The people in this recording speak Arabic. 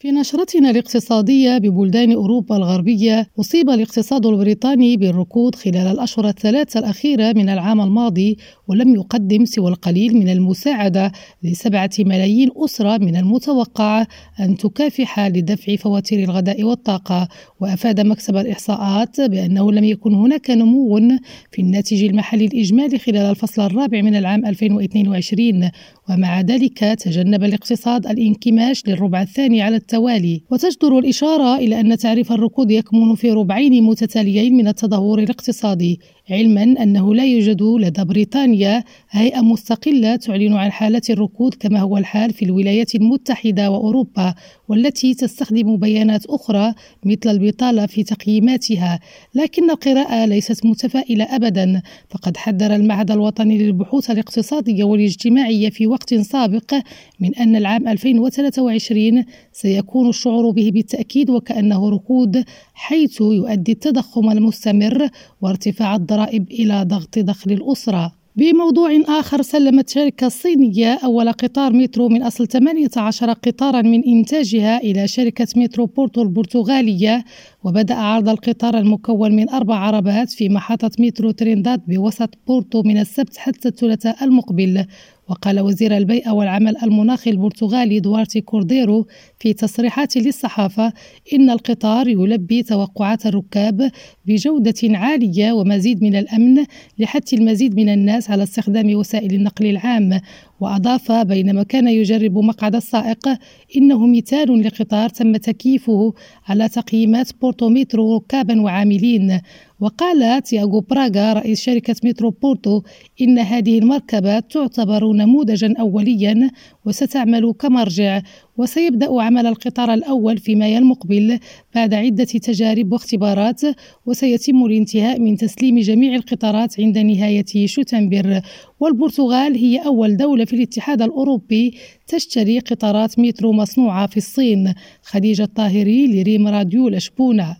في نشرتنا الاقتصادية ببلدان أوروبا الغربية أصيب الاقتصاد البريطاني بالركود خلال الأشهر الثلاثة الأخيرة من العام الماضي ولم يقدم سوى القليل من المساعدة لسبعة ملايين أسرة من المتوقع أن تكافح لدفع فواتير الغداء والطاقة. وأفاد مكسب الإحصاءات بأنه لم يكن هناك نمو في الناتج المحلي الإجمالي خلال الفصل الرابع من العام 2022 ومع ذلك تجنب الاقتصاد الانكماش للربع الثاني على التوالي. وتجدر الإشارة إلى أن تعريف الركود يكمن في ربعين متتاليين من التدهور الاقتصادي علما أنه لا يوجد لدى بريطانيا هيئة مستقلة تعلن عن حالة الركود كما هو الحال في الولايات المتحدة وأوروبا والتي تستخدم بيانات أخرى مثل البطالة في تقييماتها. لكن القراءة ليست متفائلة أبدا. فقد حذر المعهد الوطني للبحوث الاقتصادية والاجتماعية في وقت سابق من أن العام 2023 سيكون الشعور به بالتأكيد وكأنه ركود حيث يؤدي التضخم المستمر وارتفاع الضرائب إلى ضغط دخل الأسرة. بموضوع آخر سلمت شركة صينية أول قطار مترو من أصل 18 قطارا من إنتاجها إلى شركة مترو بورتو البرتغالية وبدأ عرض القطار المكون من أربع عربات في محطة مترو ترينداد بوسط بورتو من السبت حتى الثلاثاء المقبل. وقال وزير البيئة والعمل المناخي البرتغالي دوارتي كورديرو في تصريحات للصحافة إن القطار يلبي توقعات الركاب بجودة عالية ومزيد من الأمن لحث المزيد من الناس على استخدام وسائل النقل العام. وأضاف بينما كان يجرب مقعد السائق إنه مثال لقطار تم تكييفه على تقييمات بورتوميترو ركابا وعاملين. وقال تياغو براغا رئيس شركة مترو بورتو إن هذه المركبة تعتبر نموذجا أوليا وستعمل كمرجع وسيبدأ عمل القطار الأول في مايو المقبل بعد عدة تجارب واختبارات وسيتم الانتهاء من تسليم جميع القطارات عند نهاية شتنبر. والبرتغال هي أول دولة في الاتحاد الأوروبي تشتري قطارات مترو مصنوعة في الصين. خديجة الطاهري لريم راديو لشبونة.